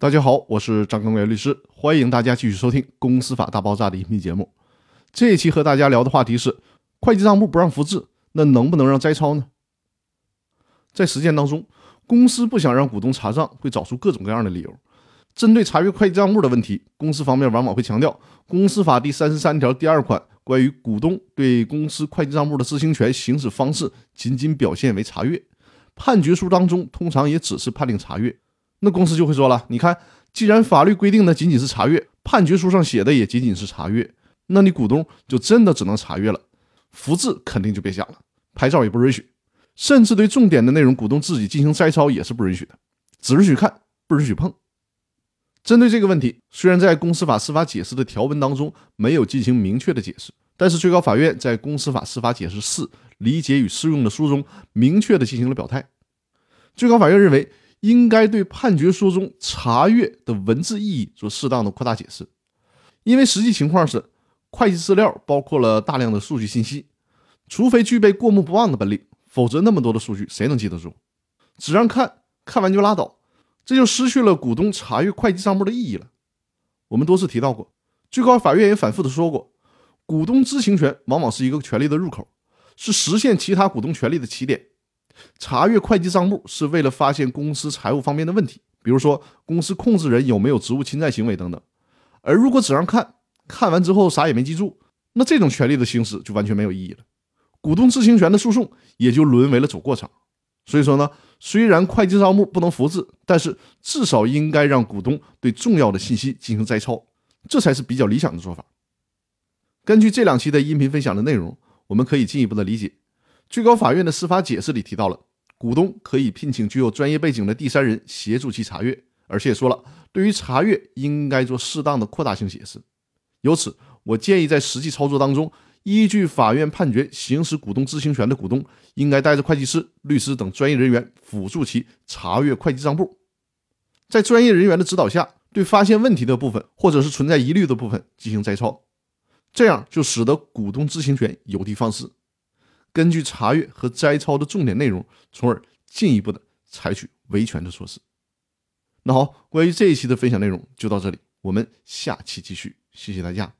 大家好，我是张根元律师，欢迎大家继续收听《公司法大爆炸》的音频节目。这一期和大家聊的话题是：会计账簿不让复制，那能不能让摘抄呢？在实践当中，公司不想让股东查账，会找出各种各样的理由。针对查阅会计账簿的问题，公司方面往往会强调《公司法》第三十三条第二款关于股东对公司会计账簿的知情权行使方式，仅仅表现为查阅。判决书当中通常也只是判令查阅。那公司就会说了：“你看，既然法律规定的仅仅是查阅，判决书上写的也仅仅是查阅，那你股东就真的只能查阅了，复制肯定就别想了，拍照也不允许，甚至对重点的内容，股东自己进行摘抄也是不允许的，只允许看，不允许碰。”针对这个问题，虽然在公司法司法解释的条文当中没有进行明确的解释，但是最高法院在《公司法司法解释四理解与适用》的书中明确的进行了表态。最高法院认为。应该对判决书中查阅的文字意义做适当的扩大解释，因为实际情况是，会计资料包括了大量的数据信息，除非具备过目不忘的本领，否则那么多的数据谁能记得住？只让看看完就拉倒，这就失去了股东查阅会计账目的意义了。我们多次提到过，最高法院也反复的说过，股东知情权往往是一个权利的入口，是实现其他股东权利的起点。查阅会计账目是为了发现公司财务方面的问题，比如说公司控制人有没有职务侵占行为等等。而如果只让看看完之后啥也没记住，那这种权利的行使就完全没有意义了，股东知情权的诉讼也就沦为了走过场。所以说呢，虽然会计账目不能复制，但是至少应该让股东对重要的信息进行摘抄，这才是比较理想的做法。根据这两期的音频分享的内容，我们可以进一步的理解。最高法院的司法解释里提到了，股东可以聘请具有专业背景的第三人协助其查阅，而且说了，对于查阅应该做适当的扩大性解释。由此，我建议在实际操作当中，依据法院判决行使股东知情权的股东，应该带着会计师、律师等专业人员辅助其查阅会计账簿，在专业人员的指导下，对发现问题的部分或者是存在疑虑的部分进行摘抄，这样就使得股东知情权有的放矢。根据查阅和摘抄的重点内容，从而进一步的采取维权的措施。那好，关于这一期的分享内容就到这里，我们下期继续，谢谢大家。